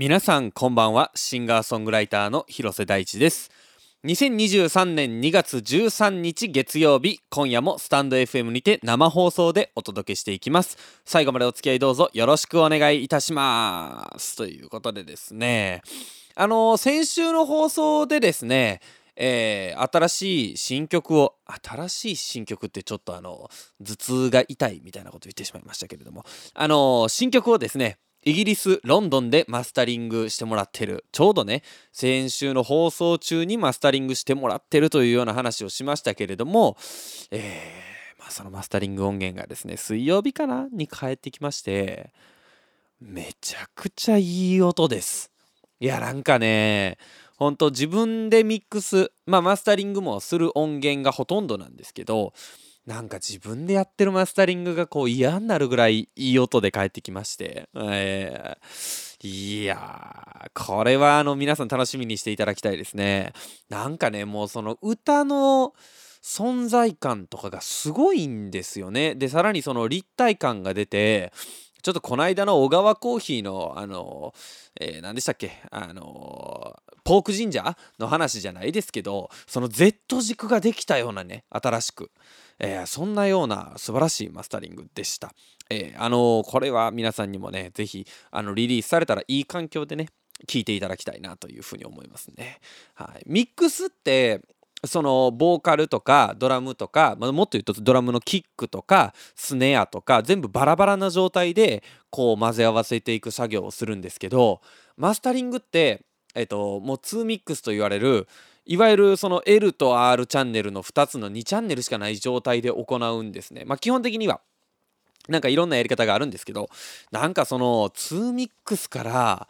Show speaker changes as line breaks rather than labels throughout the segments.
皆さんこんばんは。シンガーソングライターの広瀬大地です。2023年2月13日月曜日今夜もスタンド FM にて生放送でお届けしていきます。最後までお付き合いどうぞよろしくお願いいたします。ということでですね。あの先週の放送でですねえー、新しい新曲を新しい新曲ってちょっとあの頭痛が痛いみたいなこと言ってしまいましたけれどもあの新曲をですねイギリス・ロンドンでマスタリングしてもらってる。ちょうどね先週の放送中にマスタリングしてもらってるというような話をしましたけれども、えー、まあ、そのマスタリング音源がですね水曜日かなに帰ってきましてめちゃくちゃいい音です。いやなんかね本当自分でミックス、まあ、マスタリングもする音源がほとんどなんですけどなんか自分でやってるマスタリングがこう嫌になるぐらいいい音で返ってきまして、えー、いやこれはあの皆さん楽しみにしていただきたいですね。なんかねもうその歌の存在感とかがすごいんですよね。でさらにその立体感が出てちょっとこの間の小川コーヒーのあの、えー、何でしたっけ？あのポーク神社の話じゃないですけどその Z 軸ができたようなね新しく、えー、そんなような素晴らしいマスタリングでした、えー、あのこれは皆さんにもね是非あのリリースされたらいい環境でね聞いていただきたいなというふうに思いますね。はい、ミックスってそのボーカルとかドラムとか、まあ、もっと言うとドラムのキックとかスネアとか全部バラバラな状態でこう混ぜ合わせていく作業をするんですけどマスタリングってえっともう2ミックスと言われるいわゆるその L と R チャンネルの2つの2チャンネルしかない状態で行うんですね。まあ基本的にはなんかいろんなやり方があるんですけどなんかその2ミックスから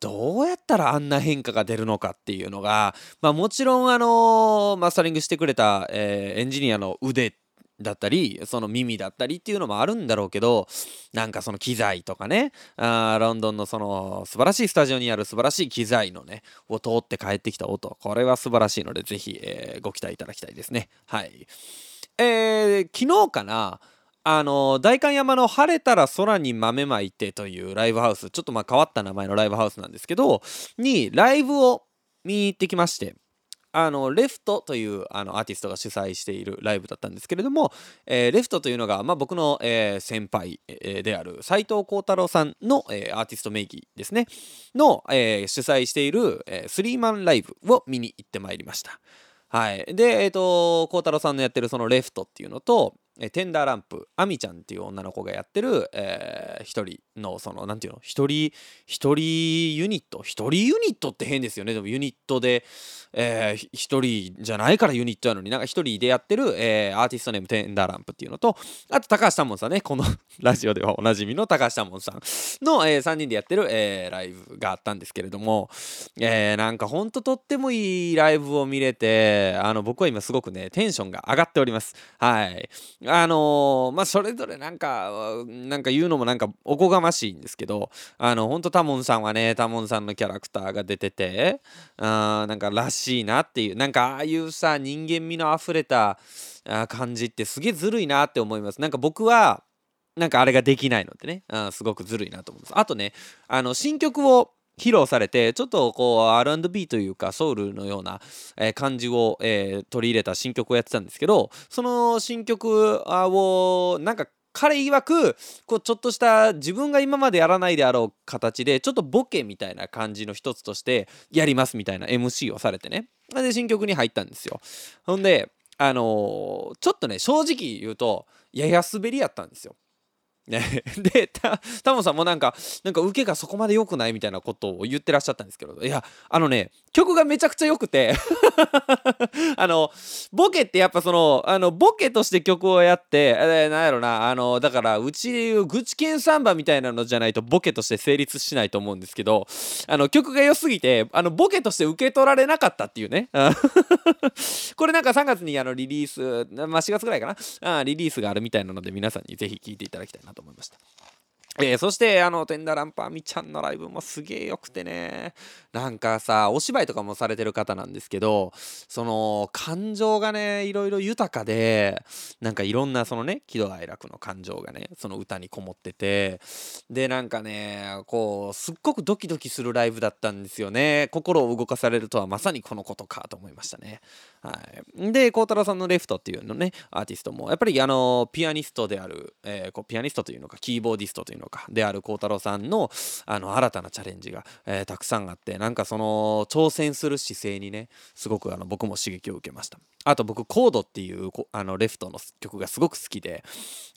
どうやったらあんな変化が出るのかっていうのが、まあ、もちろんあのマスタリングしてくれた、えー、エンジニアの腕だったりその耳だったりっていうのもあるんだろうけどなんかその機材とかねあロンドンのその素晴らしいスタジオにある素晴らしい機材のねを通って帰ってきた音これは素晴らしいのでぜひ、えー、ご期待いただきたいですね。はい。えー、昨日かなあの代官山の晴れたら空に豆まいてというライブハウスちょっとまあ変わった名前のライブハウスなんですけどにライブを見に行ってきましてあのレフトというあのアーティストが主催しているライブだったんですけれども、えー、レフトというのが、まあ、僕の、えー、先輩、えー、である斉藤幸太郎さんの、えアーティスト名義ですねの、え主催している、えスリーマンライブを見に行ってまいりました。はい、で、えーと、幸太郎さんのやってるそのレフトっていうのと、えテンダーランプアミちゃんっていう女の子がやってる、えー、一人のそのなんていうの？一人一人ユニット？一人ユニットって変ですよね。でもユニットで、えー、一人じゃないからユニットやのになんか一人でやってる、えー、アーティストネームテンダーランプっていうのとあと高橋多門さんねこの ラジオではおなじみの高橋多門さんの、えー、3人でやってる、えー、ライブがあったんですけれども、えー、なんかほんととってもいいライブを見れてあの僕は今すごくねテンションが上がっております。はい。あのー、まあそれぞれなんかなんか言うのもなんかおこがましいんですけどあのほんとタモンさんはねタモンさんのキャラクターが出ててあなんからしいなっていうなんかああいうさ人間味のあふれた感じってすげえずるいなって思います。なんか僕はなんかあれができないのでね、うん、すごくずるいなと思います。あとねあの新曲を披露されてちょっとこう R&B というかソウルのような、えー、感じを、えー、取り入れた新曲をやってたんですけどその新曲をなんか彼曰くこうちょっとした自分が今までやらないであろう形でちょっとボケみたいな感じの一つとしてやりますみたいな MC をされてね。で新曲に入ったんですよ。ほんであのー、ちょっとね正直言うとやや滑りやったんですよ。ね、でタモさんもなんかなんか受けがそこまで良くないみたいなことを言ってらっしゃったんですけどいやあのね曲がめちゃくちゃ良くて あのボケってやっぱそのあのボケとして曲をやって、えー、なんやろなあのだからうちでいう愚痴ンサンバみたいなのじゃないとボケとして成立しないと思うんですけどあの曲が良すぎてあのボケとして受け取られなかったっていうね これなんか3月にあのリリースまあ4月ぐらいかなあリリースがあるみたいなので皆さんにぜひ聴いていただきたいなと思いました。えー、そしてあのテンダランパーみちゃんのライブもすげえよくてね。なんかさお芝居とかもされてる方なんですけどその感情がねいろいろ豊かでなんかいろんなそのね喜怒哀楽の感情がねその歌にこもっててでなんかねこうすっごくドキドキするライブだったんですよね。心を動かされるとはまさにこのことかと思いましたね。はい。で孝太郎さんのレフトっていうのねアーティストもやっぱりあのピアニストである、えー、こうピアニストというのかキーボーディストというのかである孝太郎さんのあの新たなチャレンジが、えー、たくさんあってなんかその挑戦する姿勢にねすごくあの僕も刺激を受けました。あと僕コードっていうあのレフトの曲がすごく好きで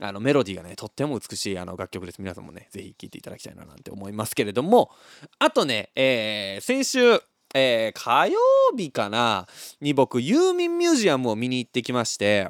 あのメロディーがねとっても美しいあの楽曲です。皆さんもね是非聴いていただきたいななんて思いますけれどもあとね、えー、先週えー、火曜日かなに僕ユーミンミュージアムを見に行ってきまして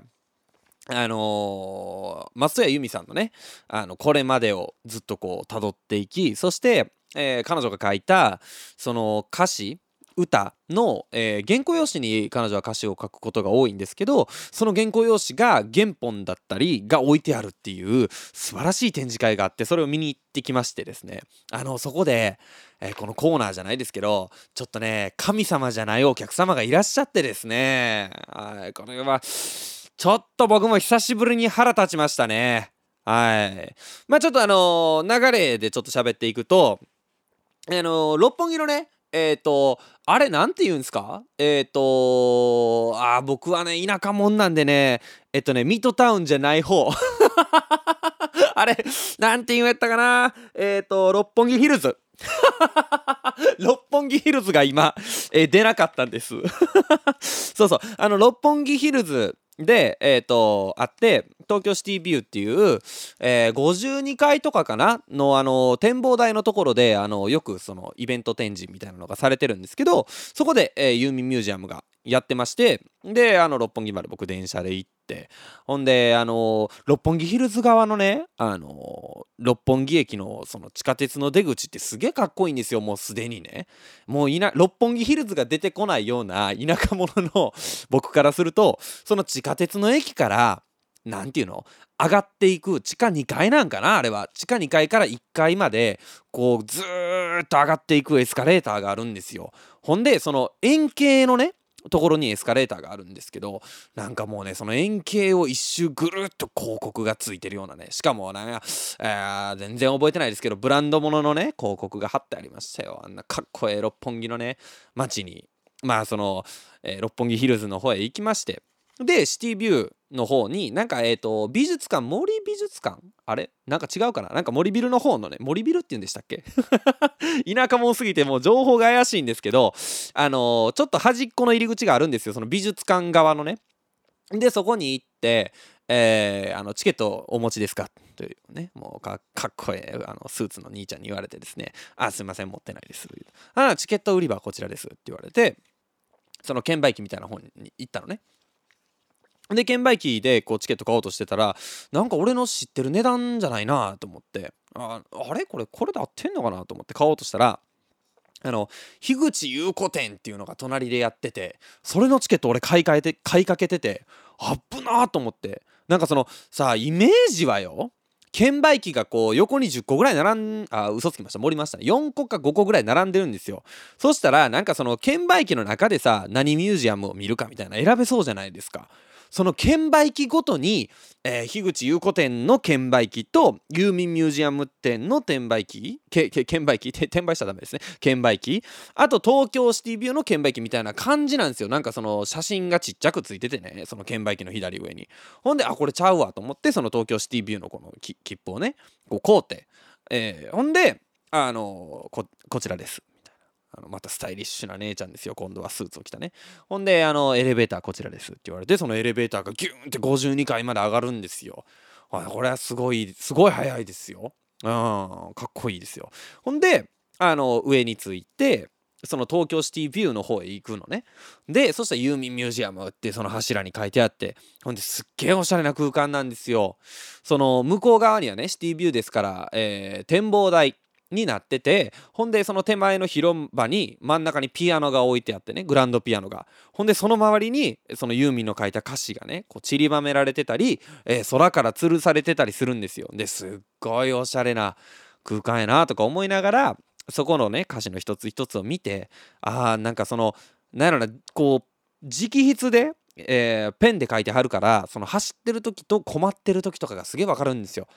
あのー、松任谷由実さんのねあのこれまでをずっとこう辿っていきそして、えー、彼女が書いたその歌詞歌の、えー、原稿用紙に彼女は歌詞を書くことが多いんですけどその原稿用紙が原本だったりが置いてあるっていう素晴らしい展示会があってそれを見に行ってきましてですね。あのそこで、えー、このコーナーじゃないですけどちょっとね神様じゃないお客様がいらっしゃってですね。はいこれはちょっと僕も久しぶりに腹立ちましたね。はい。まあちょっとあのー、流れでちょっと喋っていくと、あのー、六本木のね、えっ、ー、と、あれなんて言うんですか？えっ、とあ僕はね、田舎者なんでね、えっとね、ミッドタウンじゃない方。あれ、なんて言うんやったかな？えっ、と、六本木ヒルズ。六本木ヒルズが今、え、出なかったんです そうそうあの六本木ヒルズで、えっ、ー、と、あって、東京シティビューっていう、えー、52階とかかな？の、あの、展望台のところで、あの、よくそのイベント展示みたいなのがされてるんですけど、そこで、えー、ユーミンミュージアムがやってまして、で、あの、六本木まで僕電車で行って、ほんで、あの、六本木ヒルズ側のね、あの、六本木駅のその地下鉄の出口ってすげえかっこいいんですよ、もうすでにね。もういな、六本木ヒルズが出てこないような田舎者の僕からすると、その地下鉄の駅から、なんていうの上がっていく地下2階なんかなあれは地下2階から1階までこうずーっと上がっていくエスカレーターがあるんですよほんでその円形のねところにエスカレーターがあるんですけどなんかもうねその円形を一周ぐるっと広告がついてるようなねしかもなんか、えー、全然覚えてないですけどブランド物のね広告が貼ってありましたよ。あんなかっこええ六本木のね街に。まあその、えー、六本木ヒルズの方へ行きまして。でシティビューの方になんかえっ、と美術館森美術館？あれ？なんか違うかな？なんか森ビルの方のね森ビルって言うんでしたっけ？田舎も多すぎてもう情報が怪しいんですけどあのー、ちょっと端っこの入り口があるんですよその美術館側のね。でそこに行ってえー、あのチケットお持ちですか？というね、もうかっこええあのスーツの兄ちゃんに言われてですね、あ、すいません、持ってないです。あ、チケット売り場はこちらですって言われて、その券売機みたいな方に行ったのね。で券売機でこうチケット買おうとしてたらなんか俺の知ってる値段じゃないなと思ってああれ？これこれで合ってんのかなと思って買おうとしたらあの樋口優子店っていうのが隣でやっててそれのチケット俺買い替えて買いかけててあっぶなーと思ってなんかそのさイメージはよ券売機がこう横に10個ぐらい並んあ嘘つきました盛りましたね。4個か5個ぐらい並んでるんですよ。そしたらなんかその券売機の中でさ何ミュージアムを見るかみたいな選べそうじゃないですか。その券売機ごとに、えー、樋口優子店の券売機とユーミンミュージアム店の転売機けけ券売機転売しちゃダメですね。券売機。あと東京シティビューの券売機みたいな感じなんですよ。なんかその写真がちっちゃくついててねその券売機の左上に。ほんであこれちゃうわと思ってその東京シティビューのこの切符をねこう買うて、えー、ほんであのここちらです。あのまたスタイリッシュな姉ちゃんですよ。今度はスーツを着たね。ほんであのエレベーターこちらですって言われてそのエレベーターがギューンって52階まで上がるんですよ。これはすごいすごい早いですよ。うんかっこいいですよ。ほんであの上についてその東京シティビューの方へ行くのね。でそしたらユーミンミュージアムってその柱に書いてあってほんですっげえおしゃれな空間なんですよ。その向こう側にはねシティビューですから、えー、展望台。になっててほんでその手前の広場に真ん中にピアノが置いてあってねグランドピアノがほんでその周りにそのユーミンの書いた歌詞がねこう散りばめられてたり、えー、空から吊るされてたりするんですよですっごいおしゃれな空間やなとか思いながらそこのね歌詞の一つ一つを見てあーなんかそのなんやろなこう直筆で、えー、ペンで書いてはるからその走ってる時と困ってる時とかがすげえわかるんですよ。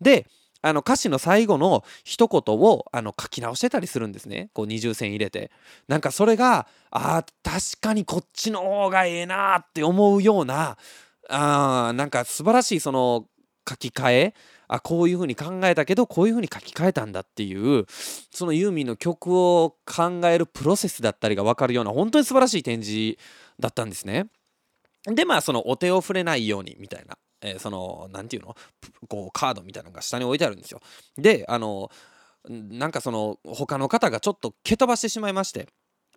であの歌詞の最後の一言をあの書き直してたりするんですね。こう二重線入れて。なんかそれがあ確かにこっちの方がええなって思うようなあなんか素晴らしいその書き換え。あこういうふうに考えたけどこういうふうに書き換えたんだっていうそのユーミンの曲を考えるプロセスだったりが分かるような本当に素晴らしい展示だったんですね。でまあそのお手を触れないようにみたいな。えー、その何て言うの？こうカードみたいなのが下に置いてあるんですよ。であのなんかその他の方がちょっと蹴飛ばしてしまいまして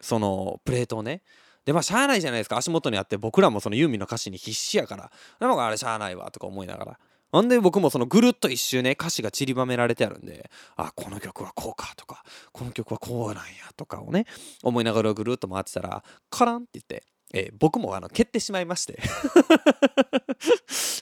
そのプレートをね。でまあしゃあないじゃないですか足元にあって僕らもそのユーミンの歌詞に必死やからでもあれしゃあないわとか思いながらほんで僕もそのぐるっと一周ね歌詞が散りばめられてあるんであこの曲はこうかとかこの曲はこうなんやとかをね思いながらぐるっと回ってたらカランって言ってえー、僕もあの蹴ってしまいまして。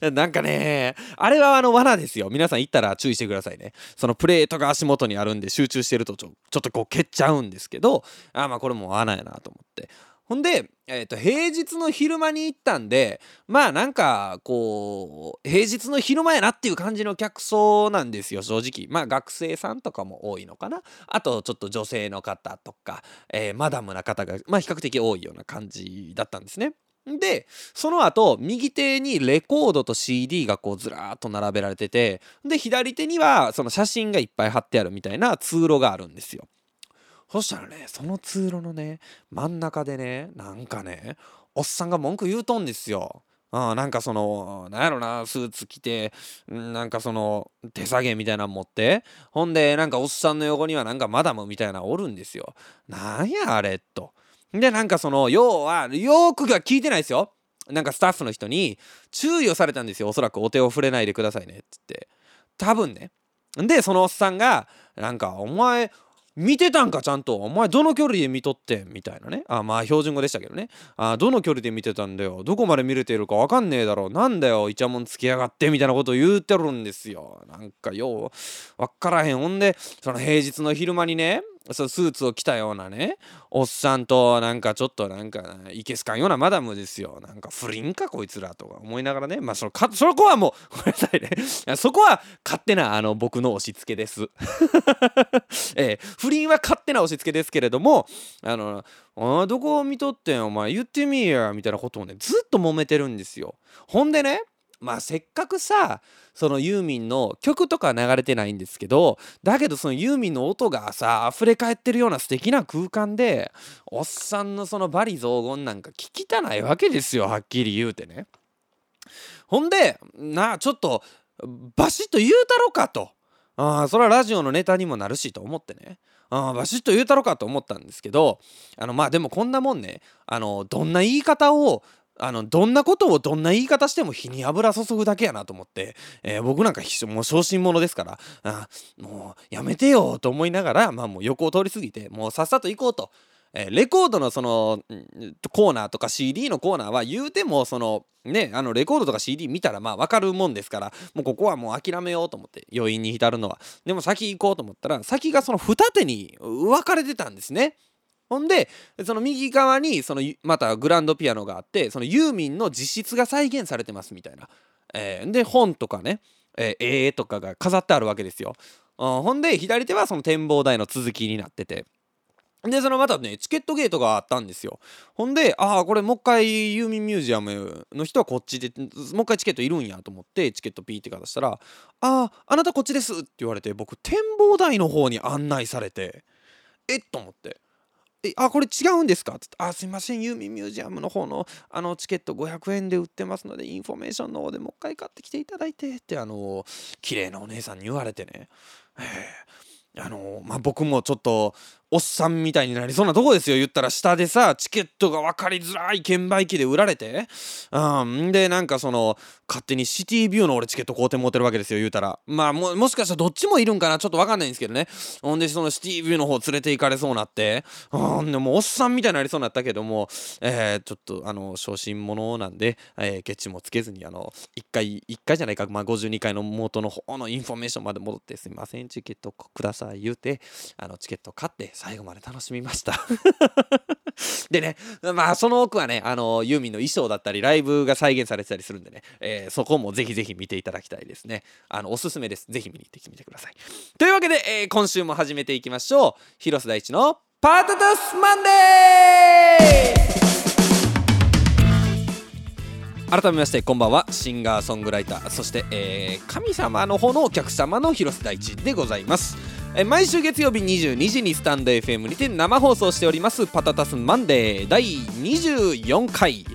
なんかねあれはあの罠ですよ。皆さん行ったら注意してくださいね。そのプレートが足元にあるんで集中してるとちょちょっとこう蹴っちゃうんですけどあまあこれも罠やなと思って。ほんで、えー、と平日の昼間に行ったんでまあなんかこう平日の昼間やなっていう感じの客層なんですよ正直まあ学生さんとかも多いのかなあとちょっと女性の方とか、えー、マダムな方がまあ比較的多いような感じだったんですね。でその後右手にレコードと CD がこうずらーっと並べられててで左手にはその写真がいっぱい貼ってあるみたいな通路があるんですよ。そしたらねその通路のね真ん中でねなんかねおっさんが文句言うとんですよ。あなんかそのなんやろなスーツ着てなんかその手下げみたいなの持ってほんでなんかおっさんの横にはなんかマダムみたいなおるんですよ。なんやあれと。でなんかその要はよくが聞いてないですよ。なんかスタッフの人に注意をされたんですよおそらくお手を触れないでくださいねっつって多分ねでそのおっさんがなんかお前見てたんかちゃんと。お前どの距離で見とってみたいなね。あまあ標準語でしたけどね。あどの距離で見てたんだよ？どこまで見れているか分かんねえだろ。なんだよ？イチャモンつきやがってみたいなことを言うてるんですよ。なんかよう分からへん。ほんでその平日の昼間にねそうスーツを着たようなねおっさんとなんかちょっとなんかいけすかんようなマダムですよ。なんか不倫かこいつらとか思いながらね。まあそのかそこはもう ごめんなさいね。そこは勝手なあの僕の押し付けです。えー、不倫は勝手な押し付けですけれどもあのあどこを見とってんお前言ってみやみたいなことをねずっと揉めてるんですよ。ほんでねまあせっかくさそのユーミンの曲とか流れてないんですけどだけどそのユーミンの音がさ溢れ返ってるような素敵な空間でおっさんのそのバリ雑言なんか聞きたないわけですよはっきり言うてね。ほんでなあちょっとバシッと言うたろかと。あそれはラジオのネタにもなるしと思ってねあバシッと言うたろかと思ったんですけどあのまあでもこんなもんねあのどんな言い方をあのどんなことをどんな言い方しても火に油注ぐだけやなと思って、えー、僕なんかもう小心者ですからあもうやめてよと思いながら、まあ、もう横を通り過ぎてもうさっさと行こうと。えー、レコードのそのコーナーとか CD のコーナーは言うてもそのねあのレコードとか CD 見たらまあ分かるもんですからもうここはもう諦めようと思って余韻に浸るのはでも先行こうと思ったら先がその二手に分かれてたんですね。ほんでその右側にそのまたグランドピアノがあってそのユーミンの実質が再現されてますみたいな、えー、で本とかね、えー、絵とかが飾ってあるわけですよ、ほんで左手はその展望台の続きになってて。でそのまたねチケットゲートがあったんですよ。ほんでああこれもう一回ユーミンミュージアムの人はこっちでもう一回チケットいるんやと思ってチケットピーってか出したら「あああなたこっちです」って言われて僕展望台の方に案内されてえっと思って。あこれ違うんですか?」っつって「あすいませんユーミンミュージアムの方のあのチケット500円で売ってますのでインフォメーションの方でもう一回買ってきていただいて」ってあの綺麗なお姉さんに言われてね、あのまあ、僕もちょっとおっさんみたいになりそうなとこですよ言ったら。下でさチケットが分かりづらい券売機で売られて。うん。でなんかその勝手にシティビューの俺チケット買うて持ってるわけですよ言うたら。まあももしかしたらどっちもいるんかなちょっと分かんないんですけどね。ほんでそのシティビューの方連れて行かれそうなって。うん。でもおっさんみたいになりそうになったけどもえー、ちょっとあの小心者なんで、えー、ケチもつけずにあの1階1階じゃないかまあ52階の元の方のインフォメーションまで戻ってすいませんチケットください言うてあのチケット買って最後まで楽しみました。でねまあその奥はねあのユーミンの衣装だったりライブが再現されてたりするんでね、えー、そこもぜひぜひ見ていただきたいですね。あのおすすめです。ぜひ見に行ってみてください。というわけで、えー、今週も始めていきましょう。広瀬大地のパートタスマンデー改めましてこんばんは。シンガーソングライターそして、えー、神様の方のお客様の広瀬大地でございます。え毎週月曜日22時にスタンド FM にて生放送しておりますパタタスマンデー第24回。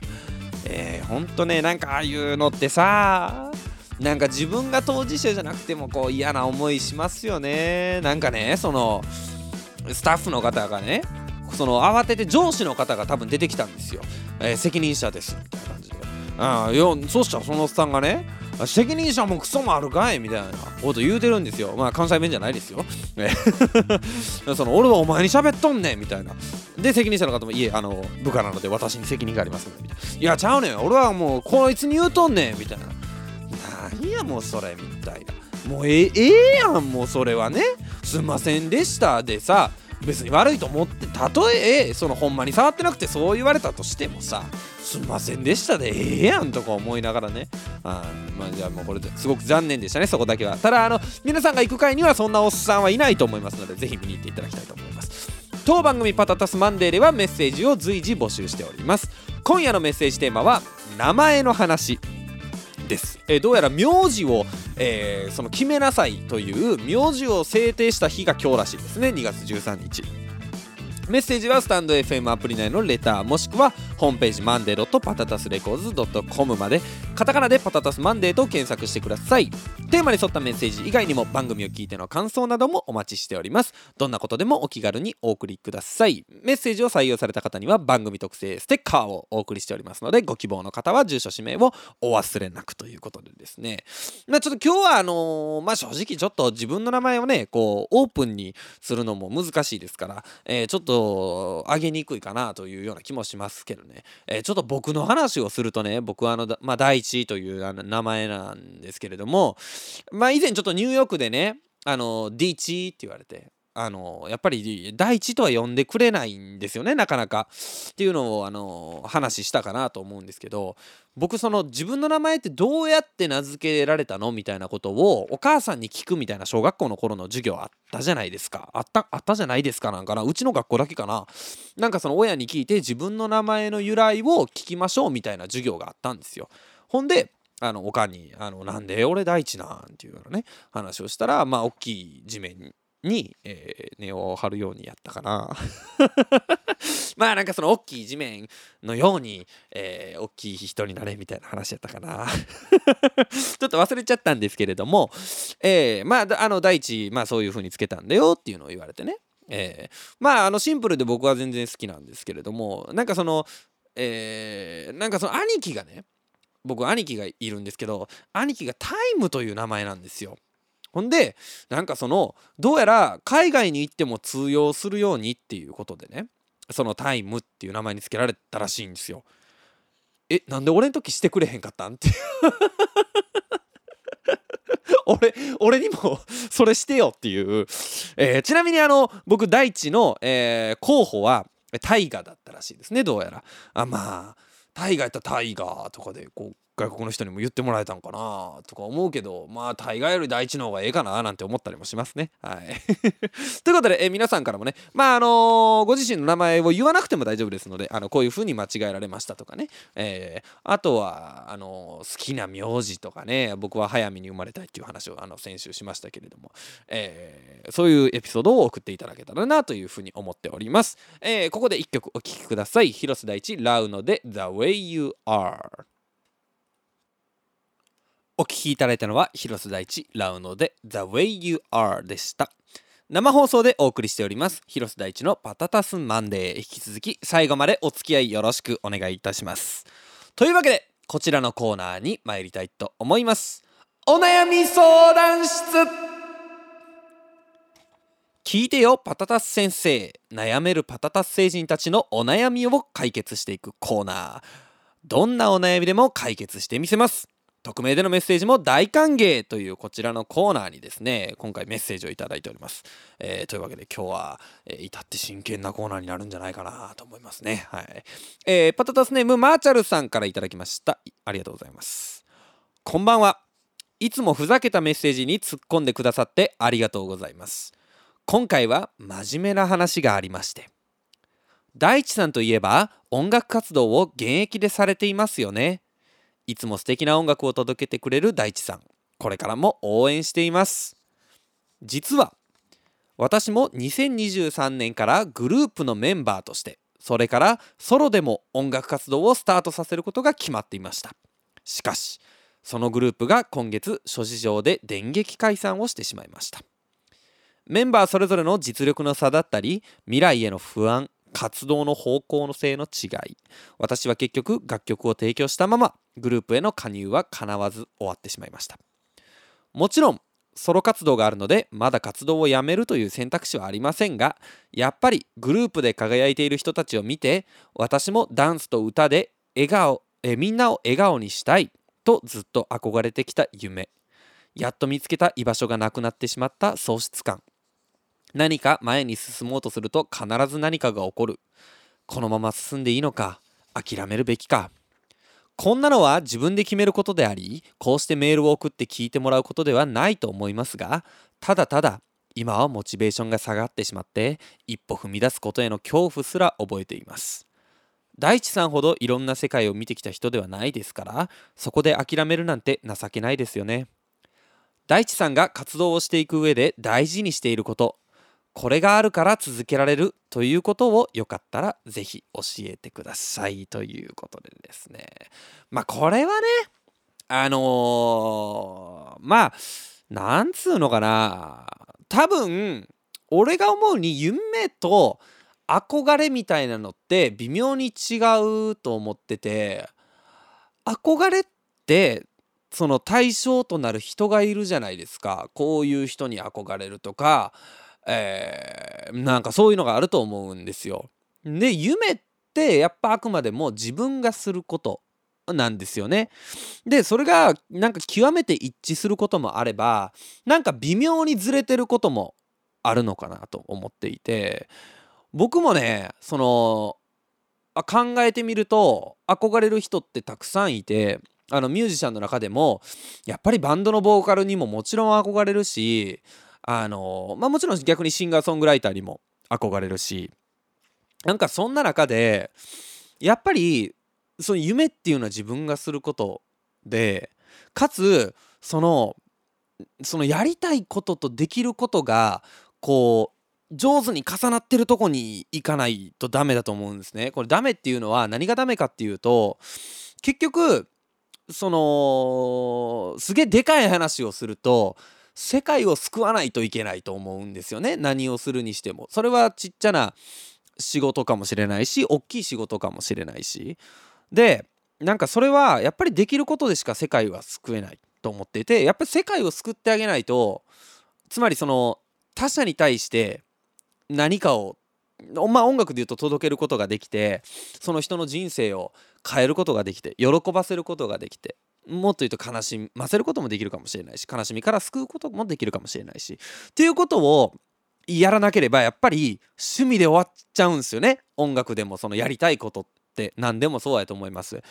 えー、ほんとねなんかああいうのってさなんか自分が当事者じゃなくてもこう嫌な思いしますよね。なんかねそのスタッフの方がねその慌てて上司の方が多分出てきたんですよ、えー、責任者です。みたいな感じで。あよそうしたらそのおっさんがね責任者もクソもあるかいみたいなこと言うてるんですよ。まあ関西弁じゃないですよ。その俺はお前に喋っとんねんみたいな。で責任者の方もいえあの部下なので私に責任がありますみたいな。いやちゃうねん俺はもうこいつに言うとんねんみたいな。何やもうそれみたいな。もうええええやんもうそれはね。すんませんでした。でさ別に悪いと思ってたとえそのほんまに触ってなくてそう言われたとしてもさすんませんでしたでええやんとか思いながらね。あまあじゃあもうこれですごく残念でしたねそこだけは。ただあの皆さんが行く会にはそんなおっさんはいないと思いますのでぜひ見に行っていただきたいと思います。当番組パタタスマンデーではメッセージを随時募集しております。今夜のメッセージテーマは名前の話。です、えー、どうやら名字を、えー、その決めなさいという名字を制定した日が今日らしいですね。2月13日。メッセージはスタンド FM アプリ内のレターもしくはホームページマンデーパタタスレコーズ .com までカタカナでパタタスマンデーと検索してください。テーマに沿ったメッセージ以外にも番組を聞いての感想などもお待ちしております。どんなことでもお気軽にお送りください。メッセージを採用された方には番組特製ステッカーをお送りしておりますのでご希望の方は住所氏名をお忘れなくということでですね。まあちょっと今日はあのー、まあ正直ちょっと自分の名前をねこうオープンにするのも難しいですから、えー、ちょっとと上げにくいかなというような気もしますけどね、えー、ちょっと僕の話をするとね僕はあの、まあ、第一という名前なんですけれどもまあ以前ちょっとニューヨークでねあの D チって言われてあのやっぱり第一とは呼んでくれないんですよねなかなか。っていうのをあの話したかなと思うんですけど僕その自分の名前ってどうやって名付けられたの？みたいなことをお母さんに聞くみたいな小学校の頃の授業あったじゃないですか。あったあったじゃないですかなんかな。うちの学校だけかな。なんかその親に聞いて自分の名前の由来を聞きましょうみたいな授業があったんですよ。ほんであのおかんに「あのなんで俺大地なん?」っていうようなね話をしたらまあ大きい地面にに、えー、根を張るようにやったかな。まあなんかその大きい地面のように、えー、大きい人になれみたいな話やったかな。ちょっと忘れちゃったんですけれども、えー、まああの第一まあそういう風につけたんだよっていうのを言われてね、えー、まああのシンプルで僕は全然好きなんですけれどもなんかそのえー、なんかその兄貴がね僕兄貴がいるんですけど兄貴がタイムという名前なんですよ。ほんでなんかそのどうやら海外に行っても通用するようにっていうことでねそのタイムっていう名前に付けられたらしいんですよ。えなんで俺の時してくれへんかったんって。俺俺にもそれしてよっていう、えー、ちなみにあの僕大地の、えー、候補は大河だったらしいですねどうやら。あまあ大河やったら大河とかでこう外国の人にも言ってもらえたんかなとか思うけどまあ大概より第一の方がええかななんて思ったりもしますね。はい、ということでえ皆さんからもねまああのー、ご自身の名前を言わなくても大丈夫ですのであのこういう風に間違えられましたとかね、えー、あとはあのー、好きな名字とかね僕は早めに生まれたいっていう話をあの先週しましたけれども、えー、そういうエピソードを送っていただけたらなという風に思っております。えー、ここで1曲お聴きください。広瀬大地ラウノで The Way You Are お聴きいただいたのは広瀬大地ラウノで The Way You Are でした。生放送でお送りしております広瀬大地のパタタスマンデー。引き続き最後までお付き合いよろしくお願いいたします。というわけでこちらのコーナーに参りたいと思います。お悩み相談室。聞いてよパタタス先生。悩めるパタタス星人たちのお悩みを解決していくコーナー。どんなお悩みでも解決してみせます。匿名でのメッセージも大歓迎というこちらのコーナーにですね今回メッセージを頂いております、えー、というわけで今日は、えー、至って真剣なコーナーになるんじゃないかなと思いますね。はい、えー、パタタスネームマーチャルさんから頂きました。ありがとうございます。こんばんは。いつもふざけたメッセージに突っ込んでくださってありがとうございます。今回は真面目な話がありまして。大地さんといえば音楽活動を現役でされていますよね。いつも素敵な音楽を届けてくれる大地さん。これからも応援しています。実は私も2023年からグループのメンバーとしてそれからソロでも音楽活動をスタートさせることが決まっていました。しかしそのグループが今月諸事情で電撃解散をしてしまいました。メンバーそれぞれの実力の差だったり未来への不安活動の方向の性の違い。私は結局楽曲を提供したままグループへの加入は叶わず終わってしまいました。もちろんソロ活動があるのでまだ活動をやめるという選択肢はありませんがやっぱりグループで輝いている人たちを見て私もダンスと歌で笑顔えみんなを笑顔にしたいとずっと憧れてきた夢。やっと見つけた居場所がなくなってしまった喪失感。何か前に進もうとすると必ず何かが起こる。このまま進んでいいのか諦めるべきか。こんなのは自分で決めることでありこうしてメールを送って聞いてもらうことではないと思いますがただただ今はモチベーションが下がってしまって一歩踏み出すことへの恐怖すら覚えています。大地さんほどいろんな世界を見てきた人ではないですからそこで諦めるなんて情けないですよね。大地さんが活動をしていく上で大事にしていることこれがあるから続けられるということをよかったらぜひ教えてくださいということでですね。まあこれはねあのー、まあなんつうのかな。多分俺が思うに夢と憧れみたいなのって微妙に違うと思ってて憧れってその対象となる人がいるじゃないですか。こういう人に憧れるとかえー、なんかそういうのがあると思うんですよ。で夢ってやっぱあくまでも自分がすることなんですよね。でそれがなんか極めて一致することもあればなんか微妙にずれてることもあるのかなと思っていて僕もねその考えてみると憧れる人ってたくさんいてあのミュージシャンの中でもやっぱりバンドのボーカルにももちろん憧れるしあのまあもちろん逆にシンガーソングライターにも憧れるしなんかそんな中でやっぱりその夢っていうのは自分がすることでかつそのそのやりたいこととできることがこう上手に重なってるとこに行かないとダメだと思うんですね。これダメっていうのは何がダメかっていうと結局そのすげえでかい話をすると世界を救わないといけないと思うんですよね。何をするにしても。それはちっちゃな仕事かもしれないし大きい仕事かもしれないし。でなんかそれはやっぱりできることでしか世界は救えないと思っていてやっぱり世界を救ってあげないとつまりその他者に対して何かをまあ音楽で言うと届けることができてその人の人生を変えることができて喜ばせることができてもっと言うと悲しませることもできるかもしれないし悲しみから救うこともできるかもしれないし。っていうことをやらなければやっぱり趣味で終わっちゃうんですよね。音楽でもそのやりたいことって何でもそうやと思います。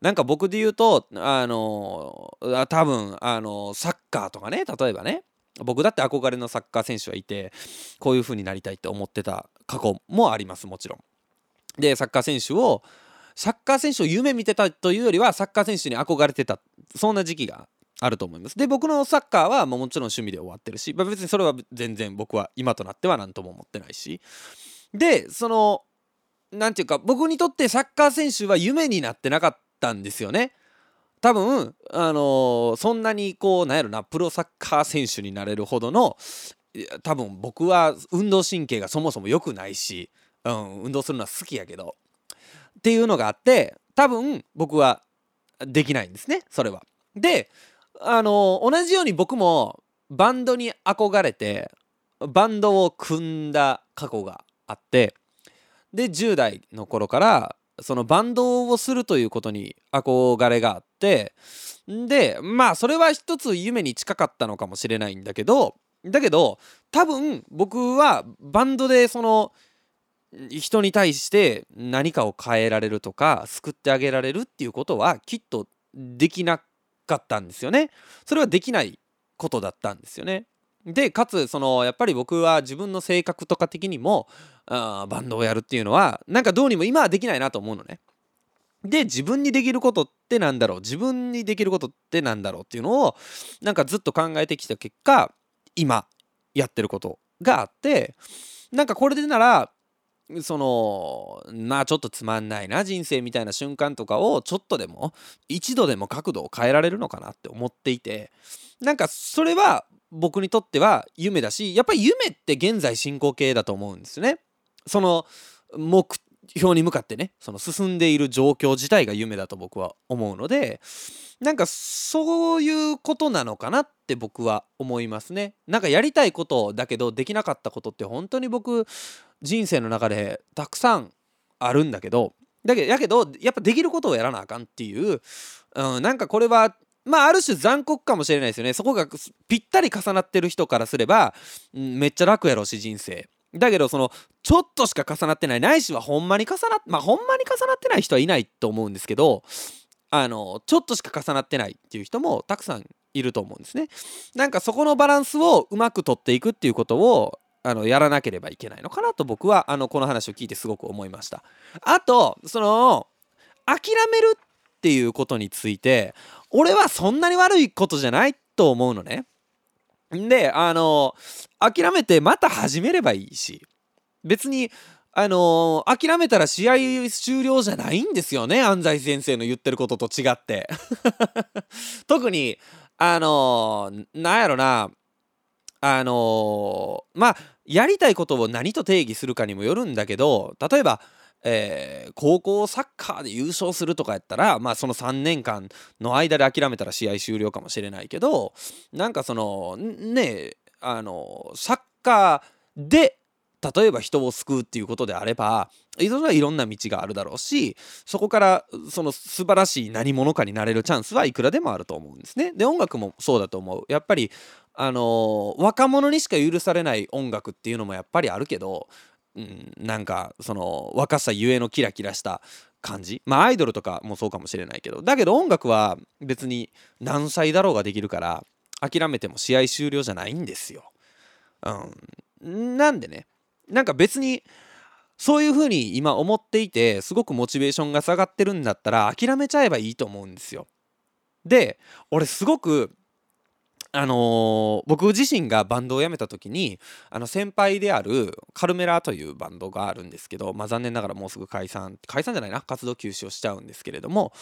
なんか僕で言うとあの多分あのサッカーとかね例えばね。僕だって憧れのサッカー選手はいてこういう風になりたいって思ってた過去もありますもちろん。でサッカー選手をサッカー選手を夢見てたというよりはサッカー選手に憧れてたそんな時期があると思います。で僕のサッカーはもちろん趣味で終わってるし、まあ、別にそれは全然僕は今となっては何とも思ってないし。でその何て言うか僕にとってサッカー選手は夢になってなかったんですよね。多分あのー、そんなにこうなんやろなプロサッカー選手になれるほどの多分僕は運動神経がそもそも良くないし、うん、運動するのは好きやけどっていうのがあって多分僕はできないんですねそれは。であの同じように僕もバンドに憧れてバンドを組んだ過去があってで10代の頃からそのバンドをするということに憧れがあってでまあそれは一つ夢に近かったのかもしれないんだけどだけど多分僕はバンドでその人に対して何かを変えられるとか救ってあげられるっていうことはきっとできなかったんですよね。それはできないことだったんですよね。でかつそのやっぱり僕は自分の性格とか的にもあバンドをやるっていうのはなんかどうにも今はできないなと思うのね。で自分にできることってなんだろう？自分にできることってなんだろうっていうのをなんかずっと考えてきた結果今やってることがあってなんかこれでならそのまあちょっとつまんないな人生みたいな瞬間とかをちょっとでも一度でも角度を変えられるのかなって思っていてなんかそれは僕にとっては夢だしやっぱり夢って現在進行形だと思うんですね。その目標に向かってねその進んでいる状況自体が夢だと僕は思うのでなんかそういうことなのかなって僕は思いますね。なんかやりたいことだけどできなかったことって本当に僕人生の中でたくさんあるんだけどだけどやけどやっぱできることをやらなあかんっていう、うん、なんかこれはまあある種残酷かもしれないですよね。そこがぴったり重なってる人からすれば、うん、めっちゃ楽やろうし人生。だけどそのちょっとしか重なってない。ないしはほんまに重なっまあほんまに重なってない人はいないと思うんですけどあのちょっとしか重なってないっていう人もたくさんいると思うんですね。なんかそこのバランスをうまく取っていくっていうことをあのやらなければいけないのかなと僕はあのこの話を聞いてすごく思いました。あとその諦めるっていうことについて俺はそんなに悪いことじゃないと思うのね。であの諦めてまた始めればいいし別にあの、諦めたら試合終了じゃないんですよね安西先生の言ってることと違って 特にあの、なんやろなあの、まあやりたいことを何と定義するかにもよるんだけど例えばえー、高校サッカーで優勝するとかやったら、まあ、その3年間の間で諦めたら試合終了かもしれないけどなんかそのねあのサッカーで例えば人を救うっていうことであればいろいろんな道があるだろうしそこからその素晴らしい何者かになれるチャンスはいくらでもあると思うんですね。で音楽もそうだと思う。やっぱりあの、若者にしか許されない音楽っていうのもやっぱりあるけどうん、なんかその若さゆえのキラキラした感じまあアイドルとかもそうかもしれないけどだけど音楽は別に何歳だろうができるから諦めても試合終了じゃないんですよ。うん、なんでねなんか別にそういう風に今思っていてすごくモチベーションが下がってるんだったら諦めちゃえばいいと思うんですよ。で俺すごくあのー、僕自身がバンドを辞めた時にあの先輩であるカルメラというバンドがあるんですけど、まあ、残念ながらもうすぐ解散解散じゃないな活動休止をしちゃうんですけれども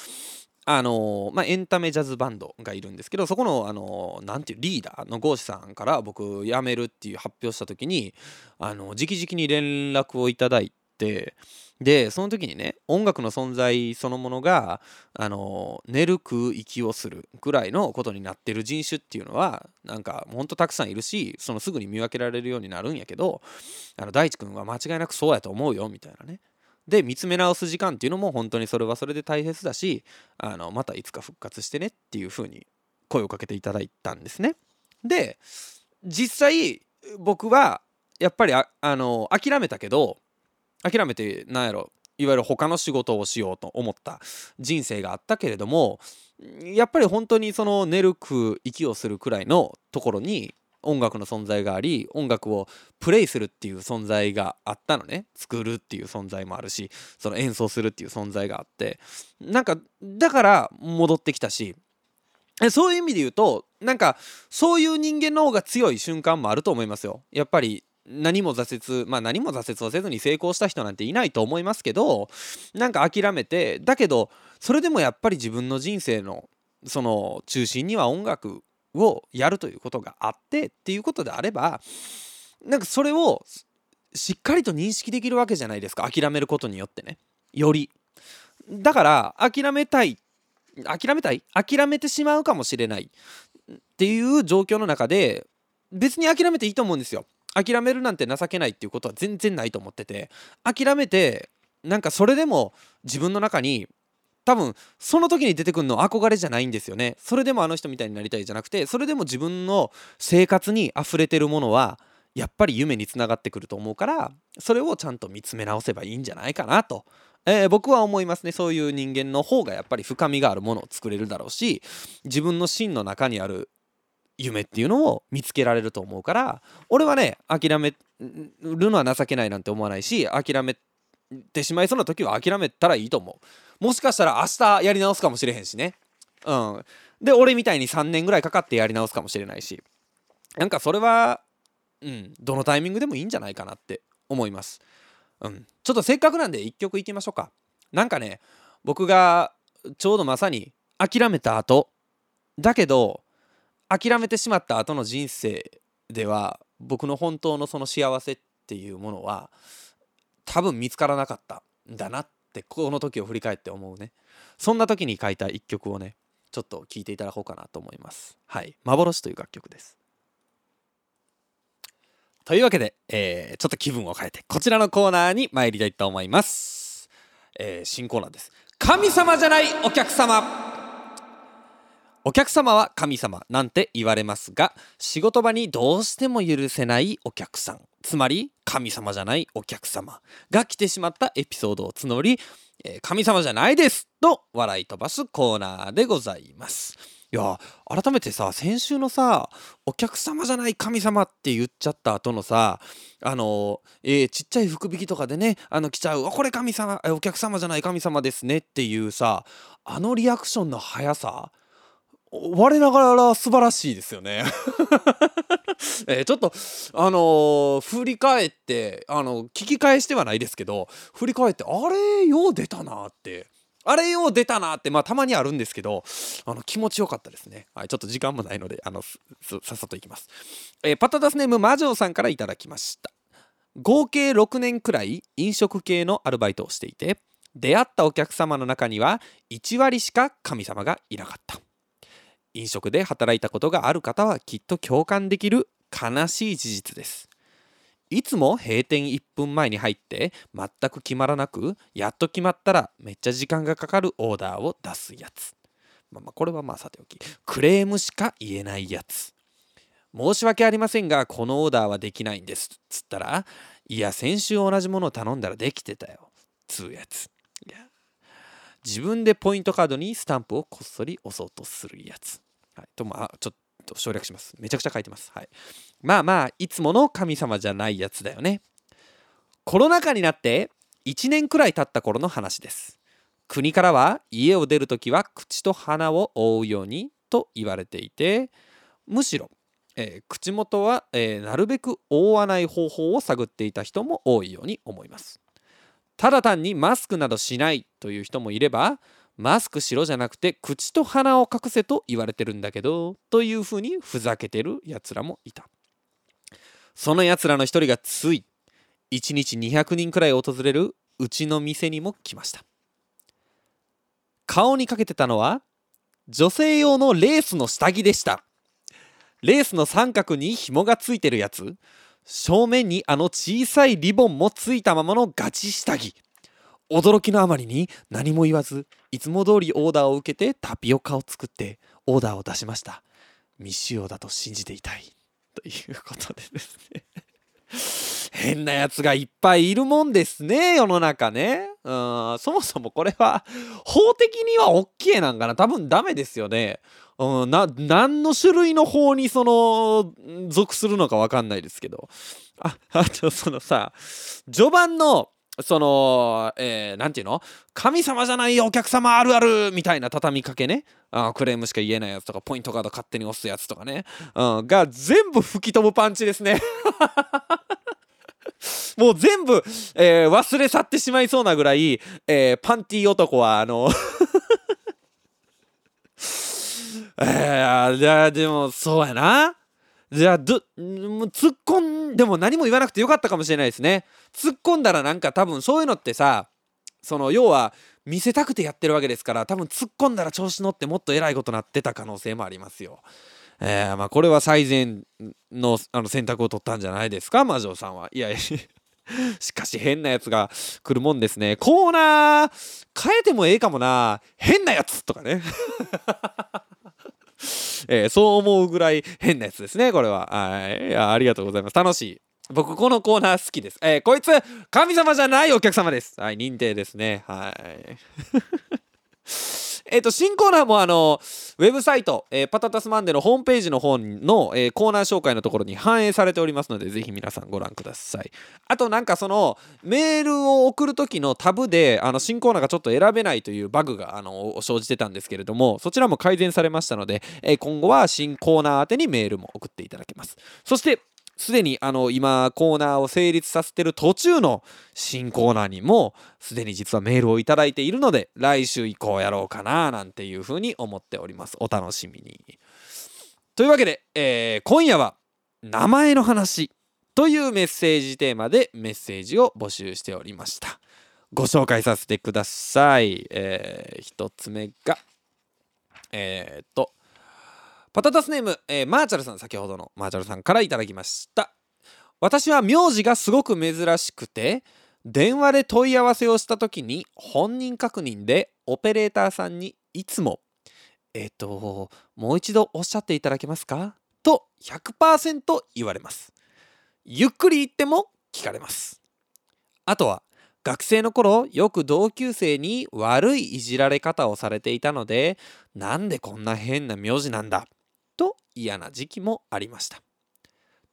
あのー、まあ、エンタメジャズバンドがいるんですけどそこの、あのー、ていうリーダーのゴーシさんから僕辞めるっていう発表した時にあの直々に連絡をいただいてでその時にね音楽の存在そのものがあの寝る食う息をするぐらいのことになってる人種っていうのはなんかほんとたくさんいるしそのすぐに見分けられるようになるんやけどあの大地君は間違いなくそうやと思うよみたいなね。で見つめ直す時間っていうのも本当にそれはそれで大切だしあのまたいつか復活してねっていう風に声をかけていただいたんですね。で実際僕はやっぱりああの諦めたけど諦めてなんやろ。いわゆる他の仕事をしようと思った。人生があったけれどもやっぱり本当にその寝る食う息をするくらいのところに音楽の存在があり音楽をプレイするっていう存在があったのね。作るっていう存在もあるしその演奏するっていう存在があって。なんかだから戻ってきたし。そういう意味で言うとなんかそういう人間の方が強い瞬間もあると思いますよ。やっぱり何も挫折まあ何も挫折をせずに成功した人なんていないと思いますけどなんか諦めてだけどそれでもやっぱり自分の人生のその中心には音楽をやるということがあってっていうことであればなんかそれをしっかりと認識できるわけじゃないですか諦めることによってね。より。だから諦めたい諦めたい？諦めてしまうかもしれないっていう状況の中で別に諦めていいと思うんですよ。諦めるなんて情けないっていうことは全然ないと思ってて諦めてなんかそれでも自分の中に多分その時に出てくるの憧れじゃないんですよね。それでもあの人みたいになりたいじゃなくてそれでも自分の生活に溢れてるものはやっぱり夢につながってくると思うからそれをちゃんと見つめ直せばいいんじゃないかなと、えー、僕は思いますね。そういう人間の方がやっぱり深みがあるものを作れるだろうし自分の芯の中にある夢っていうのを見つけられると思うから俺はね諦めるのは情けないなんて思わないし諦めてしまいそうな時は諦めたらいいと思う。もしかしたら明日やり直すかもしれへんしね。うん。で俺みたいに3年ぐらいかかってやり直すかもしれないし。なんかそれはうんどのタイミングでもいいんじゃないかなって思います。うん。ちょっとせっかくなんで1曲いきましょうか。なんかね僕がちょうどまさに諦めた後だけど諦めてしまった後の人生では僕の本当のその幸せっていうものは多分見つからなかったんだなってこの時を振り返って思うね。そんな時に書いた一曲をねちょっと聴いていただこうかなと思います。はい。幻という楽曲です。というわけで、えー、ちょっと気分を変えてこちらのコーナーに参りたいと思います、えー、新コーナーです。神様じゃないお客様。お客様は神様なんて言われますが仕事場にどうしても許せないお客さん。つまり神様じゃないお客様が来てしまったエピソードを募り、え、神様じゃないですと笑い飛ばすコーナーでございます。いや改めてさ先週のさお客様じゃない神様って言っちゃった後のさあのえー、ちっちゃい福引きとかでねあの来ちゃうこれ神様お客様じゃない神様ですねっていうさあのリアクションの速さ我ながら素晴らしいですよね、ちょっとあのー、振り返ってあの聞き返してはないですけど振り返ってあれよう出たなって。あれよう出たなってまあたまにあるんですけどあの気持ちよかったですね、はい、ちょっと時間もないのであのさっさといきます、えー、パタダスネーム魔女さんからいただきました。合計6年くらい飲食系のアルバイトをしていて出会ったお客様の中には1割しか神様がいなかった。飲食で働いたことがある方はきっと共感できる悲しい事実です。いつも閉店1分前に入って全く決まらなくやっと決まったらめっちゃ時間がかかるオーダーを出すやつ。まあまこれはまあさておきクレームしか言えないやつ。申し訳ありませんがこのオーダーはできないんです。つったらいや先週同じものを頼んだらできてたよ。つうやつ。自分でポイントカードにスタンプをこっそり押そうとするやつ。はい、とまあちょっと省略します。めちゃくちゃ書いてます。はい、まあまあいつもの神様じゃないやつだよね。コロナ禍になって1年くらい経った頃の話です。国からは家を出るときは口と鼻を覆うようにと言われていてむしろ、えー、口元は、えー、なるべく覆わない方法を探っていた人も多いように思います。ただ単にマスクなどしないという人もいればマスクしろじゃなくて口と鼻を隠せと言われてるんだけどというふうにふざけてるやつらもいた。そのやつらの一人がつい1日200人くらい訪れるうちの店にも来ました。顔にかけてたのは女性用のレースの下着でした。レースの三角に紐がついてるやつ。正面にあの小さいリボンもついたままのガチ下着。驚きのあまりに何も言わずいつも通りオーダーを受けてタピオカを作ってオーダーを出しました。未使用だと信じていたい。ということでですね。変なやつがいっぱいいるもんですね世の中ね。うんそもそもこれは法的には OK なんかな。多分ダメですよね。うん、な何の種類の法にその属するのか分かんないですけど。ああとそのさ序盤のその、えー、なんていうの？神様じゃないお客様あるあるみたいな畳みかけね。あクレームしか言えないやつとかポイントカード勝手に押すやつとかね、うん、が全部吹き飛ぶパンチですね。もう全部、えー、忘れ去ってしまいそうなぐらい、えー、パンティ男はあの えー、じゃあでもそうやな。じゃあどもう突っ込んでも何も言わなくてよかったかもしれないですね突っ込んだらなんか多分そういうのってさその要は見せたくてやってるわけですから多分突っ込んだら調子乗ってもっと偉いことなってた可能性もありますよ。えー、まあこれは最善のあの選択を取ったんじゃないですか？魔女さんは。いやいや しかし変なやつが来るもんですね。コーナー変えてもええかもな。変なやつとかね。えー、そう思うぐらい変なやつですね、これは。はい。いや、ありがとうございます。楽しい。僕、このコーナー好きです。えー、こいつ、神様じゃないお客様です。はい、認定ですね。はい。えっと、新コーナーもあの、ウェブサイト、えー、パタタスマンデのホームページの方の、えー、コーナー紹介のところに反映されておりますので、ぜひ皆さんご覧ください。あとなんかその、メールを送る時のタブで、あの、新コーナーがちょっと選べないというバグが、あの、生じてたんですけれども、そちらも改善されましたので、え、今後は新コーナー宛てにメールも送っていただけます。そして、すでにあの今コーナーを成立させてる途中の新コーナーにもすでに実はメールをいいているので来週以降やろうかななんていうふうに思っております。お楽しみに。というわけで、えー、今夜は名前の話というメッセージテーマでメッセージを募集しておりました。ご紹介させてください、えー、一つ目がえー、っとパタタスネーム、えー、マーチャルさん先ほどのマーチャルさんから頂きました。私は名字がすごく珍しくて電話で問い合わせをした時に本人確認でオペレーターさんにいつも「えっ、ー、ともう一度おっしゃっていただけますか?」と100%言われます。ゆっくり言っても聞かれます。あとは学生の頃よく同級生に悪いいじられ方をされていたのでなんでこんな変な名字なんだ？と嫌な時期もありました。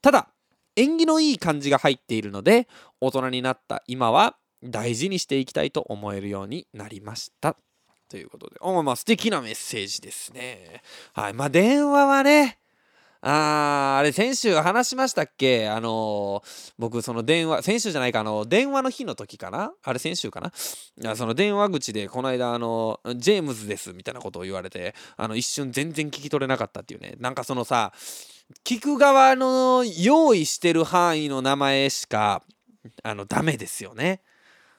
ただ縁起のいい感じが入っているので大人になった今は大事にしていきたいと思えるようになりました。ということでおまあ素敵なメッセージですね。はいまあ電話はねああれ先週話しましたっけ？あのー、僕その電話先週じゃないかあの電話の日の時かな？あれ先週かな？その電話口でこの間あのジェームズですみたいなことを言われてあの一瞬全然聞き取れなかったっていうねなんかそのさ聞く側の用意してる範囲の名前しかあのダメですよね。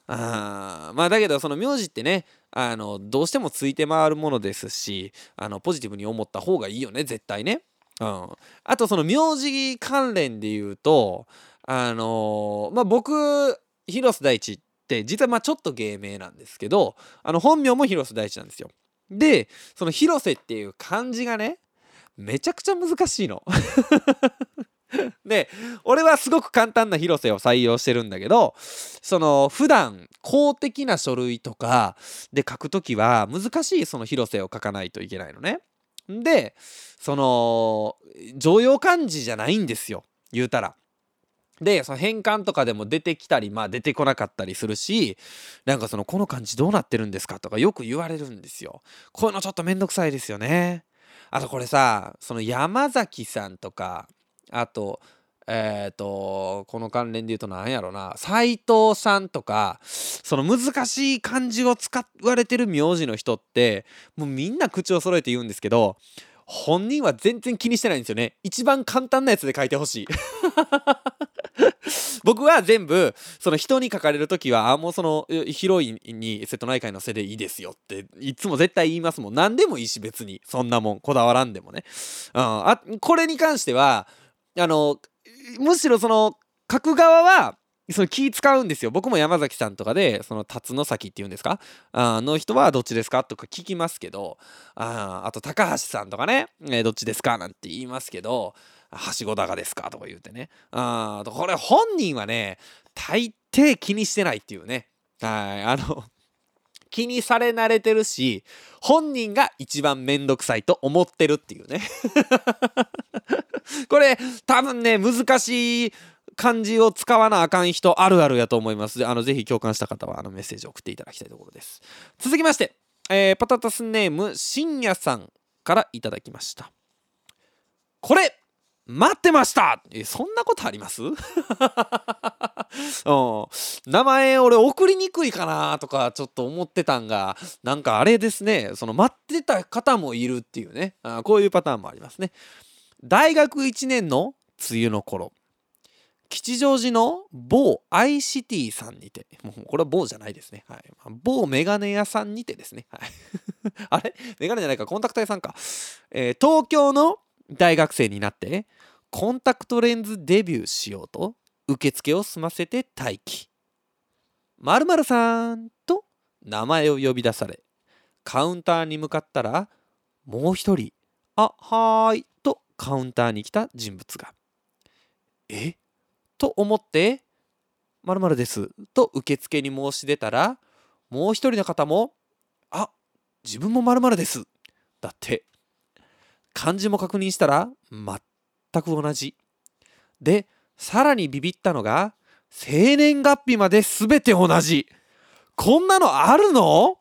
あまあだけどその名字ってねあのどうしてもついて回るものですしあのポジティブに思った方がいいよね絶対ね。うん、あとその名字関連で言うとあのー、まあ僕広瀬大地って実はまあちょっと芸名なんですけどあの本名も広瀬大地なんですよ。でその広瀬っていう漢字がねめちゃくちゃ難しいの。で俺はすごく簡単な広瀬を採用してるんだけどその普段公的な書類とかで書くときは難しいその広瀬を書かないといけないのね。でその常用漢字じゃないんですよ言うたら。でその変換とかでも出てきたりまあ出てこなかったりするしなんかそのこの漢字どうなってるんですかとかよく言われるんですよ。こういうのちょっとめんどくさいですよね。あとこれさその山崎さんとかあとえっ、ー、とこの関連で言うと何やろな。斎藤さんとかその難しい漢字を使われてる名字の人ってもうみんな口を揃えて言うんですけど本人は全然気にしてないんですよね。一番簡単なやつで書いてほしい。僕は全部その人に書かれる時はあもうそのヒロインに瀬戸内海の背でいいですよっていつも絶対言いますもん。何でもいいし別に。そんなもん。こだわらんでもね、うん、あこれに関してはあのむしろその書く側はその気使うんですよ。僕も山崎さんとかでその辰野崎っていうんですか？あの人はどっちですか？とか聞きますけどああと高橋さんとかね、えー、どっちですか？なんて言いますけどはしご高ですか？とか言うてね。あこれ本人はね大抵気にしてないっていうね。はいあの気にされ慣れてるし本人が一番めんどくさいと思ってるっていうね。これ多分ね難しい漢字を使わなあかん人あるあるやと思います。あのぜひ共感した方はあのメッセージを送っていただきたいところです。続きまして、えー、パタタスネーム深夜さんからいただきました。これ待ってました！えそんなことあります？うん。名前俺送りにくいかなとかちょっと思ってたんがなんかあれですね。その待ってた方もいるっていうね。あこういうパターンもありますね。大学1年の梅雨の頃。吉祥寺の某アイシティさんにて、もうこれは某じゃないですね。はい、某メガネ屋さんにてですね。はい、あれ？メガネじゃないか、コンタクト屋さんか。えー、東京の大学生になって、コンタクトレンズデビューしようと、受付を済ませて待機。まるさんと名前を呼び出され、カウンターに向かったら、もう一人、あ、はーい、とカウンターに来た人物が。え？と思って、まるですと受付に申し出たら、もう一人の方も、あ、自分もまるです。だって、漢字も確認したら、全く同じ。で、さらにビビったのが、生年月日まで全て同じ。こんなのあるの？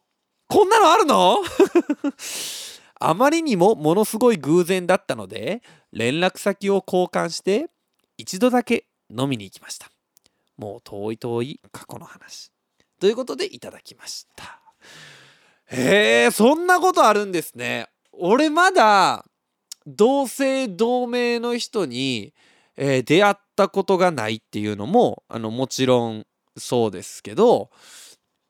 こんなのあるの？あまりにもものすごい偶然だったので、連絡先を交換して、一度だけ飲みに行きました。もう遠い遠い過去の話。ということでいただきました。へえ、そんなことあるんですね。俺まだ同姓同名の人に、えー、出会ったことがないっていうのもあのもちろんそうですけど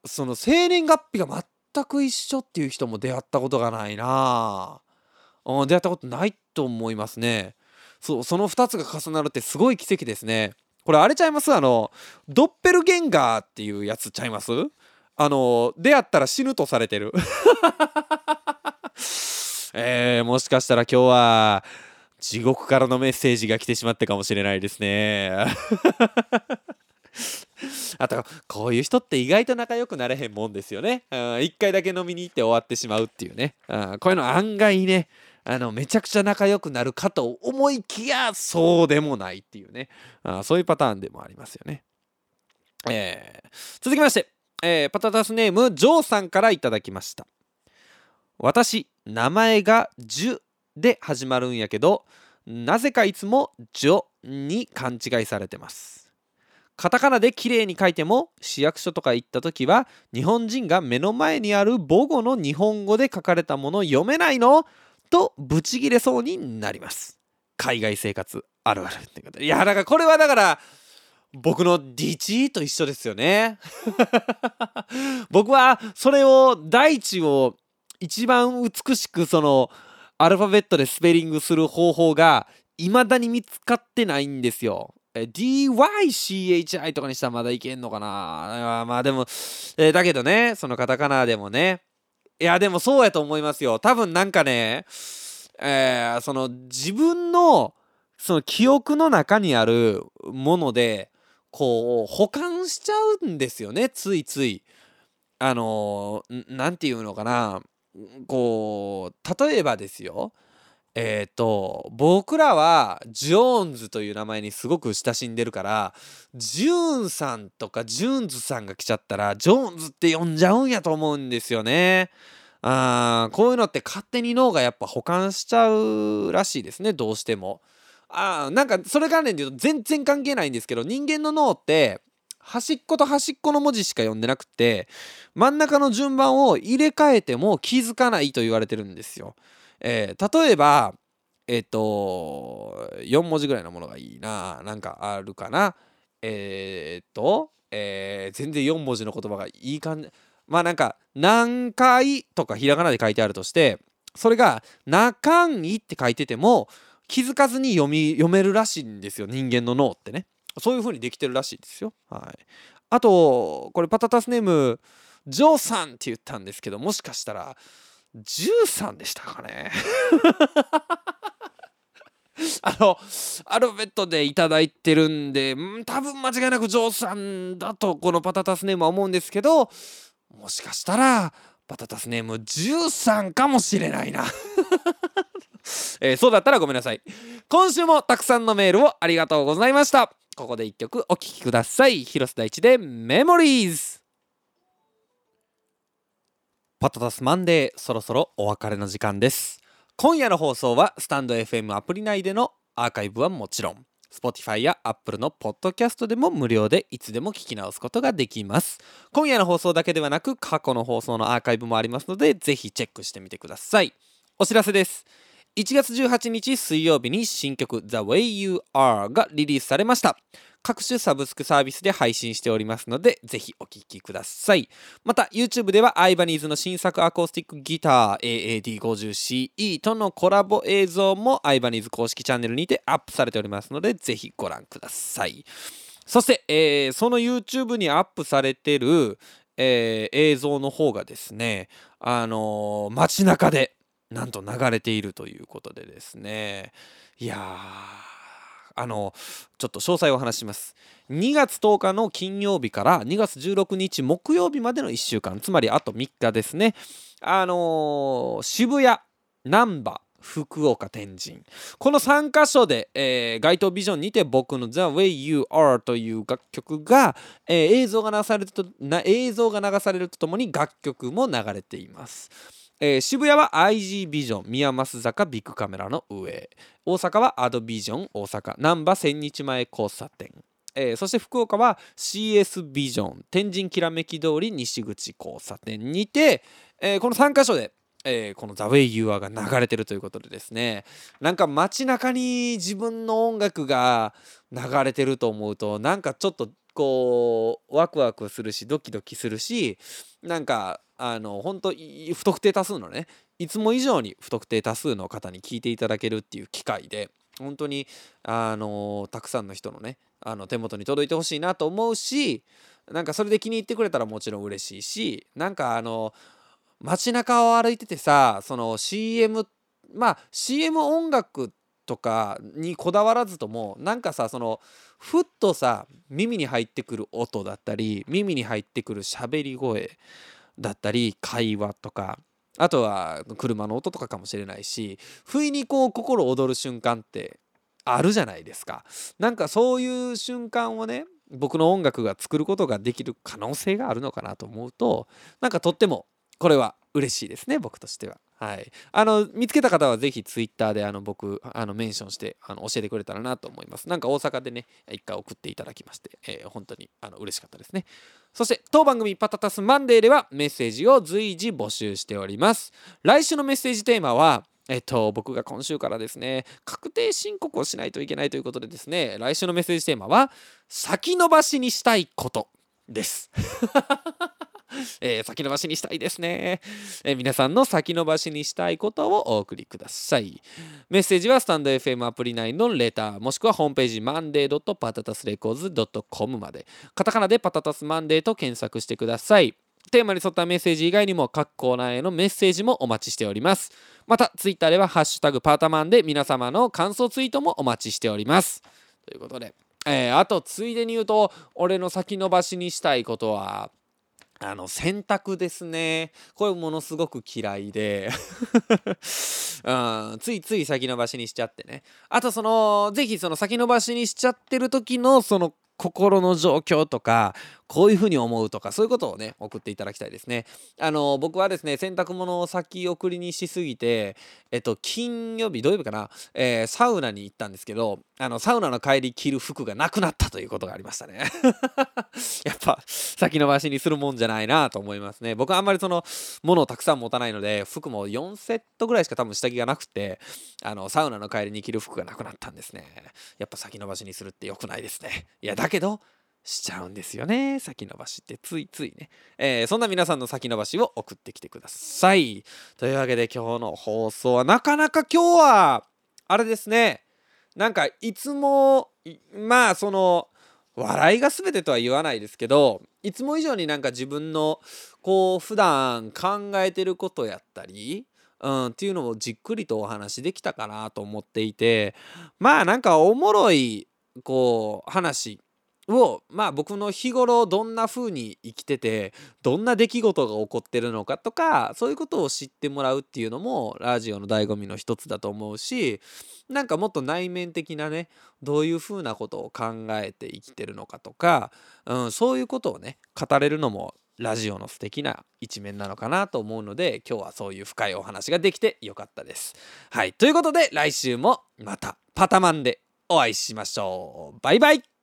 その生年月日が全く一緒っていう人も出会ったことがないな出会ったことないと思いますね。そうその2つが重なるってすごい奇跡ですね。これあれちゃいます？あのドッペルゲンガーっていうやつちゃいます？あの出会ったら死ぬとされてる。えー、もしかしたら今日は地獄からのメッセージが来てしまったかもしれないですね あとこういう人って意外と仲良くなれへんもんですよね。一回だけ飲みに行って終わってしまうっていうね。こういうの案外ねあのめちゃくちゃ仲良くなるかと思いきやそうでもないっていうねあそういうパターンでもありますよね。えー、続きまして、えー、パタタスネームジョーさんからいただきました。私名前が「ジュ」で始まるんやけどなぜかいつも「ジョ」に勘違いされてます。カタカナで綺麗に書いても市役所とか行った時は日本人が目の前にある母語の日本語で書かれたもの読めないの？とブチギレそうになります。海外生活あるあるってことで。いやだからこれはだから僕の D と一緒ですよね。僕はそれを大地を一番美しくそのアルファベットでスペリングする方法が未だに見つかってないんですよ。DYCHI とかにしたらまだいけんのかな？まあでも、えー、だけどね、そのカタカナでもね、いやでもそうやと思いますよ。多分なんかねえー、その自分のその記憶の中にあるものでこう保管しちゃうんですよねついつい。あの何て言うのかな？こう例えばですよえっ、ー、と僕らはジョーンズという名前にすごく親しんでるからジューンさんとかジューンズさんが来ちゃったらジョーンズって呼んじゃうんやと思うんですよね。あこういうのって勝手に脳がやっぱ保管しちゃうらしいですねどうしても。あなんかそれ関連で言うと全然関係ないんですけど人間の脳って端っこと端っこの文字しか読んでなくて真ん中の順番を入れ替えても気づかないと言われてるんですよ。えー、例えばえっ、ー、と4文字ぐらいのものがいいななんかあるかな。えっ、と、え、全然4文字の言葉がいい感じ。まあなんか「何回」とかひらがなで書いてあるとしてそれが「なかんい」って書いてても気づかずに読み読めるらしいんですよ人間の脳ってね。そういう風にできてるらしいですよ。はい。あとこれパタタスネームジョーさんって言ったんですけどもしかしたら13でしたかね。あのアルファベットで頂いてるんでん多分間違いなくジョーさんだとこのパタタスネームは思うんですけどもしかしたらパタタスネーム13かもしれないな。えー、そうだったらごめんなさい。今週もたくさんのメールをありがとうございました。ここで一曲お聴きください。広瀬大地でメモリーズパタタスマンデーそろそろお別れの時間です。今夜の放送はスタンド FM アプリ内でのアーカイブはもちろん。Spotify や Apple のポッドキャストでも無料でいつでも聞き直すことができます。今夜の放送だけではなく過去の放送のアーカイブもありますのでぜひチェックしてみてください。お知らせです。1月18日水曜日に新曲 The Way You Are がリリースされました各種サブスクサービスで配信しておりますので、ぜひお聴きください。また、YouTube ではアイバニーズの新作アコースティックギター AAD50CE とのコラボ映像もアイバニーズ公式チャンネルにてアップされておりますので、ぜひご覧ください。そして、えー、その YouTube にアップされてる、えー、映像の方がですね、あのー、街中でなんと流れているということでですね、いやー、あのちょっと詳細をお話しします。2月10日の金曜日から2月16日木曜日までの1週間つまりあと3日ですね。あのー、渋谷難波福岡天神。この3カ所で、えー、街頭ビジョンにて僕の The Way You Are という楽曲が、えー、映像が流されるとな映像が流されるとともに楽曲も流れています。えー、渋谷は IG ビジョン宮益坂ビッグカメラの上。大阪はアドビジョン大阪。難波千日前交差点、えー、そして福岡は CS ビジョン天神きらめき通り西口交差点にて、えー、この3カ所でえー、この「ザ・ウェイ・ユア」が流れてるということでですね。なんか街中に自分の音楽が流れてると思うとなんかちょっとこうワクワクするしドキドキするしなんかあの本当不特定多数のねいつも以上に不特定多数の方に聞いていただけるっていう機会で本当にあのたくさんの人のねあの手元に届いてほしいなと思うしなんかそれで気に入ってくれたらもちろん嬉しいしなんかあの街中を歩いててさその CM まあ CM 音楽とかにこだわらずともなんかさそのふっとさ耳に入ってくる音だったり耳に入ってくる喋り声だったり会話とかあとは車の音とかかもしれないし不意にこう心躍る瞬間ってあるじゃないですか。なんかそういう瞬間をね僕の音楽が作ることができる可能性があるのかなと思うとなんかとってもこれは嬉しいですね僕としては。はい、あの見つけた方はぜひツイッターであの僕あのメンションしてあの教えてくれたらなと思います。なんか大阪でね一回送っていただきまして、えー、本当にあの嬉しかったですね。そして当番組パタタスマンデーではメッセージを随時募集しております。来週のメッセージテーマはえっと、僕が今週からですね、確定申告をしないといけないということでですね、来週のメッセージテーマは、先延ばしにしたいことです。えー、先延ばしにしたいですね、えー、皆さんの先延ばしにしたいことをお送りください。メッセージはスタンド FM アプリ内のレター、もしくはホームページ monday.patatasrecords.com まで、カタカナでパタタスマンデーと検索してください。テーマに沿ったメッセージ以外にも各コーナーへのメッセージもお待ちしております。また、ツイッターではハッシュタグパータマンで皆様の感想ツイートもお待ちしております。ということで、えー、あとついでに言うと、俺の先延ばしにしたいことは、あの洗濯ですね。これものすごく嫌いで。うん、ついつい先延ばしにしちゃってね。あとそのぜひその先延ばしにしちゃってる時のその心の状況とかこういうふうに思うとかそういうことをね送っていただきたいですね。あの僕はですね洗濯物を先送りにしすぎてえっと金曜日土曜日かな、えー、サウナに行ったんですけどあのサウナの帰り着る服がなくなったということがありましたね。やっぱ先延ばしにするもんじゃないなと思いますね。僕はあんまりその物をたくさん持たないので服も4セットぐらいしか多分下着がなくてあのサウナの帰りに着る服がなくなったんですね。やっぱ先延ばしにするって良くないですね。いやだけどしちゃうんですよね。先延ばしってついついね、えー、そんな皆さんの先延ばしを送ってきてください。というわけで今日の放送はなかなか今日はあれですね。なんかいつもまあその笑いが全てとは言わないですけどいつも以上になんか自分のこう普段考えてることやったりうん、っていうのをじっくりとお話できたかなと思っていてまあなんかおもろいこう話をまあ僕の日頃どんな風に生きててどんな出来事が起こってるのかとかそういうことを知ってもらうっていうのもラジオの醍醐味の一つだと思うしなんかもっと内面的なねどういう風なことを考えて生きてるのかとか、うん、そういうことをね語れるのもラジオの素敵な一面なのかなと思うので今日はそういう深いお話ができてよかったです。はいということで来週もまたパタマンでお会いしましょうバイバイ